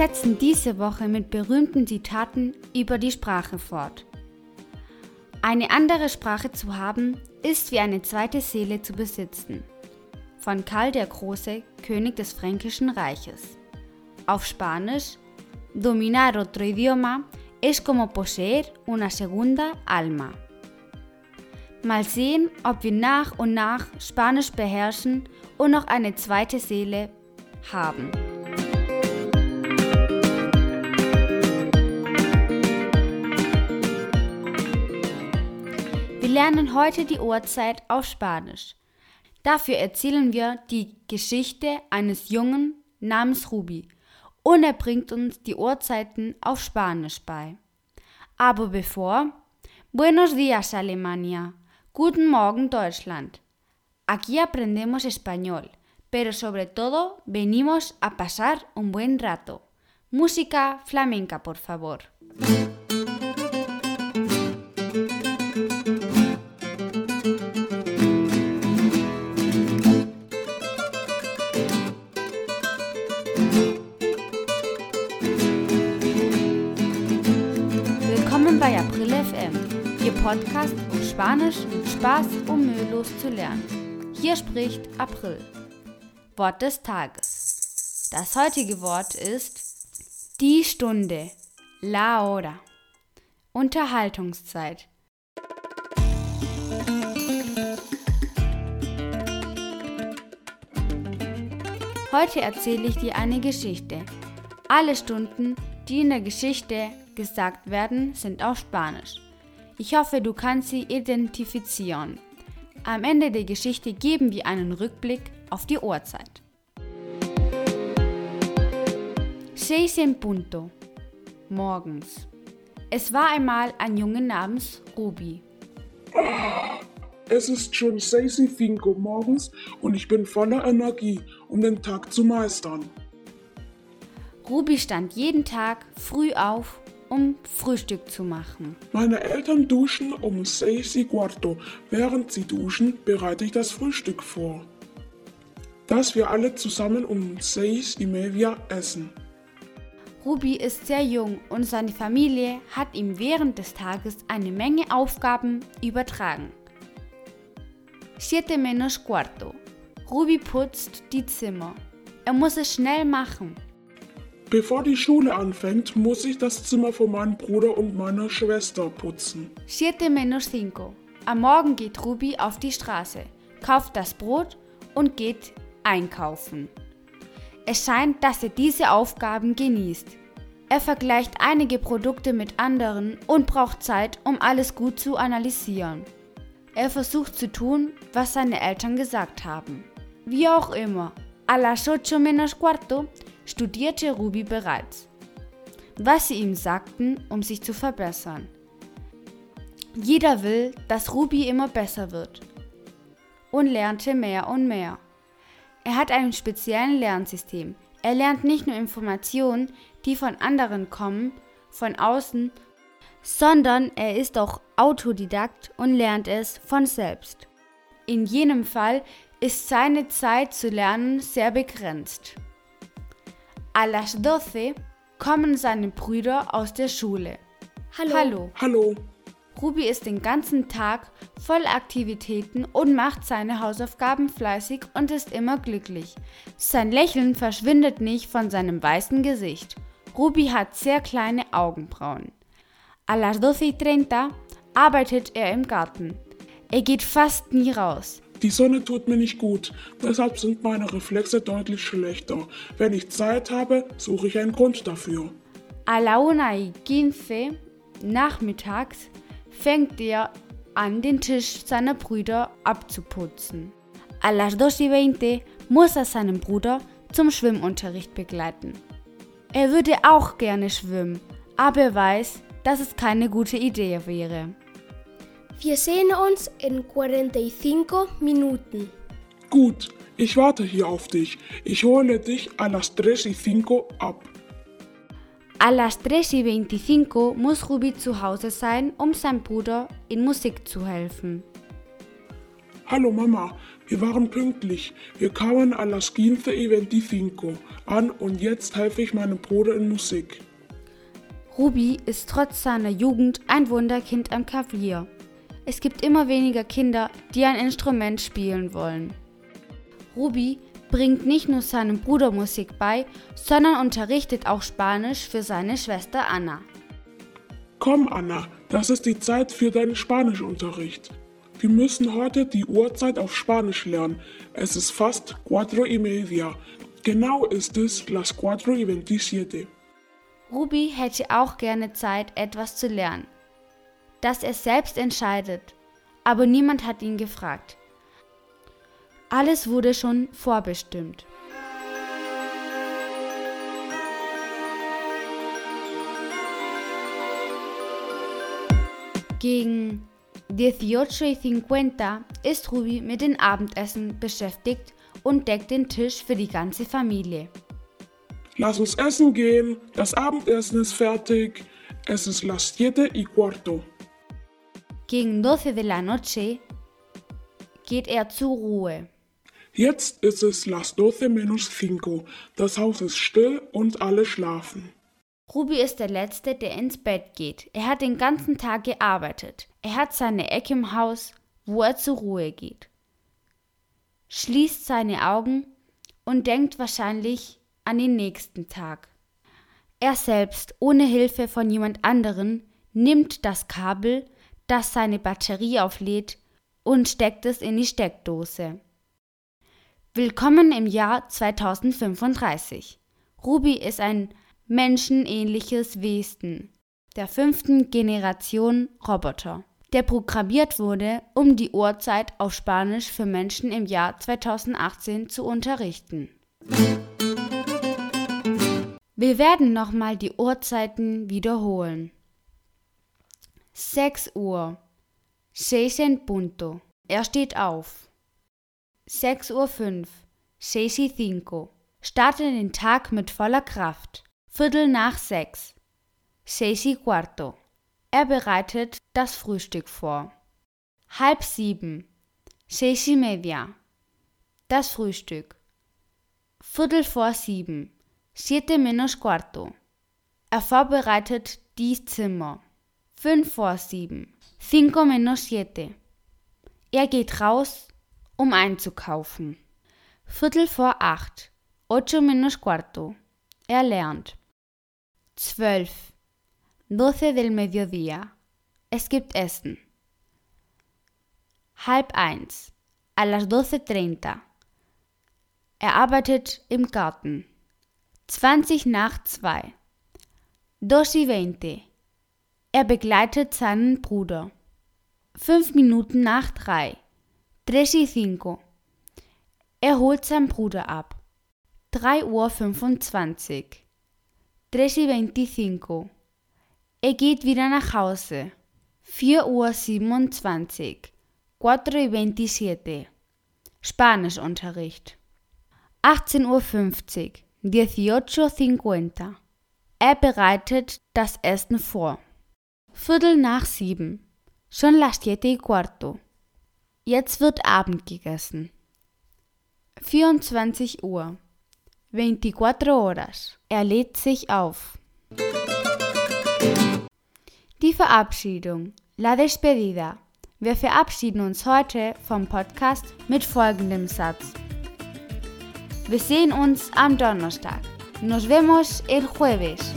setzen diese Woche mit berühmten Zitaten über die Sprache fort. Eine andere Sprache zu haben, ist wie eine zweite Seele zu besitzen. Von Karl der Große, König des Fränkischen Reiches. Auf Spanisch, dominar otro idioma es como poseer una segunda alma. Mal sehen, ob wir nach und nach Spanisch beherrschen und noch eine zweite Seele haben. Lernen heute die Uhrzeit auf Spanisch. Dafür erzählen wir die Geschichte eines Jungen namens Ruby und er bringt uns die Uhrzeiten auf Spanisch bei. Aber bevor, Buenos días Alemania, Guten Morgen Deutschland. Aquí aprendemos español, pero sobre todo venimos a pasar un buen rato. Música flamenca, por favor. Bei April FM, Ihr Podcast, um Spanisch Spaß und mühelos zu lernen. Hier spricht April. Wort des Tages. Das heutige Wort ist die Stunde, la hora. Unterhaltungszeit. Heute erzähle ich dir eine Geschichte. Alle Stunden, die in der Geschichte gesagt werden, sind auf Spanisch. Ich hoffe, du kannst sie identifizieren. Am Ende der Geschichte geben wir einen Rückblick auf die Uhrzeit. Seis en punto. Morgens. Es war einmal ein Junge namens Ruby. Es ist schon 6.05 Uhr morgens und ich bin voller Energie, um den Tag zu meistern. Ruby stand jeden Tag früh auf, um Frühstück zu machen. Meine Eltern duschen um 6 y cuarto. Während sie duschen, bereite ich das Frühstück vor. Das wir alle zusammen um 6 y media essen. Ruby ist sehr jung und seine Familie hat ihm während des Tages eine Menge Aufgaben übertragen. Siete menos cuarto. Ruby putzt die Zimmer. Er muss es schnell machen. Bevor die Schule anfängt, muss ich das Zimmer von meinem Bruder und meiner Schwester putzen. Siete menos cinco. Am Morgen geht Ruby auf die Straße, kauft das Brot und geht einkaufen. Es scheint, dass er diese Aufgaben genießt. Er vergleicht einige Produkte mit anderen und braucht Zeit, um alles gut zu analysieren. Er versucht zu tun, was seine Eltern gesagt haben. Wie auch immer, a las ocho menos cuarto studierte Ruby bereits, was sie ihm sagten, um sich zu verbessern. Jeder will, dass Ruby immer besser wird und lernte mehr und mehr. Er hat ein spezielles Lernsystem. Er lernt nicht nur Informationen, die von anderen kommen, von außen, sondern er ist auch Autodidakt und lernt es von selbst. In jenem Fall ist seine Zeit zu lernen sehr begrenzt. A las 12 kommen seine Brüder aus der Schule. Hallo. Hallo. Hallo, Ruby ist den ganzen Tag voll Aktivitäten und macht seine Hausaufgaben fleißig und ist immer glücklich. Sein Lächeln verschwindet nicht von seinem weißen Gesicht. Ruby hat sehr kleine Augenbrauen. A las 12.30 arbeitet er im Garten. Er geht fast nie raus. Die Sonne tut mir nicht gut, deshalb sind meine Reflexe deutlich schlechter. Wenn ich Zeit habe, suche ich einen Grund dafür. A la una y quince nachmittags fängt er an, den Tisch seiner Brüder abzuputzen. A las dos y veinte muss er seinen Bruder zum Schwimmunterricht begleiten. Er würde auch gerne schwimmen, aber er weiß, dass es keine gute Idee wäre. Wir sehen uns in 45 Minuten. Gut, ich warte hier auf dich. Ich hole dich a las 3 y 5 ab. A las 3 y 25 muss Ruby zu Hause sein, um seinem Bruder in Musik zu helfen. Hallo Mama, wir waren pünktlich. Wir kamen a las 15.25 an und jetzt helfe ich meinem Bruder in Musik. Ruby ist trotz seiner Jugend ein Wunderkind am Klavier. Es gibt immer weniger Kinder, die ein Instrument spielen wollen. Ruby bringt nicht nur seinem Bruder Musik bei, sondern unterrichtet auch Spanisch für seine Schwester Anna. Komm Anna, das ist die Zeit für deinen Spanischunterricht. Wir müssen heute die Uhrzeit auf Spanisch lernen. Es ist fast cuatro y media. Genau ist es las cuatro y veintisiete. Ruby hätte auch gerne Zeit, etwas zu lernen. Dass er selbst entscheidet, aber niemand hat ihn gefragt. Alles wurde schon vorbestimmt. Gegen 18.50 ist Ruby mit dem Abendessen beschäftigt und deckt den Tisch für die ganze Familie. Lass uns essen gehen, das Abendessen ist fertig. Es ist las siete y cuarto. Gegen 12 de la noche geht er zur Ruhe. Jetzt ist es las doce menos cinco. Das Haus ist still und alle schlafen. Ruby ist der Letzte, der ins Bett geht. Er hat den ganzen Tag gearbeitet. Er hat seine Ecke im Haus, wo er zur Ruhe geht. Schließt seine Augen und denkt wahrscheinlich an den nächsten Tag. Er selbst, ohne Hilfe von jemand anderen, nimmt das Kabel, das seine Batterie auflädt, und steckt es in die Steckdose. Willkommen im Jahr 2035. Ruby ist ein menschenähnliches Wesen der fünften Generation Roboter, der programmiert wurde, um die Uhrzeit auf Spanisch für Menschen im Jahr 2018 zu unterrichten. Wir werden nochmal die Uhrzeiten wiederholen. 6 Uhr. 6 en punto. Er steht auf. 6 Uhr 5. 6 y 5. Starte den Tag mit voller Kraft. Viertel nach sechs. Seis y cuarto. Er bereitet das Frühstück vor. Halb sieben. Seis y media. Das Frühstück. Viertel vor sieben. Siete menos cuarto. Er vorbereitet die Zimmer. Fünf vor sieben. Cinco menos siete. Er geht raus, um einzukaufen. Viertel vor acht. Ocho menos cuarto. Er lernt. 12. 12 del Mediodía. Es gibt Essen. Halb eins. A las 12.30. Er arbeitet im Garten. 20 nach 2. Dos y veinte. Er begleitet seinen Bruder. 5 Minuten nach 3. Tres y cinco. Er holt seinen Bruder ab. 3 Uhr 25. 3 y 25. Er geht wieder nach Hause. 4 Uhr 27. 4 y 27. Spanischunterricht. 18 Uhr 50. 18.50. Er bereitet das Essen vor. Viertel nach sieben. Schon las siete y cuarto. Jetzt wird Abend gegessen. 24 Uhr. 24 Horas. Er lädt sich auf. Die Verabschiedung. La despedida. Wir verabschieden uns heute vom Podcast mit folgendem Satz. Wir sehen uns am Donnerstag. Nos vemos el jueves.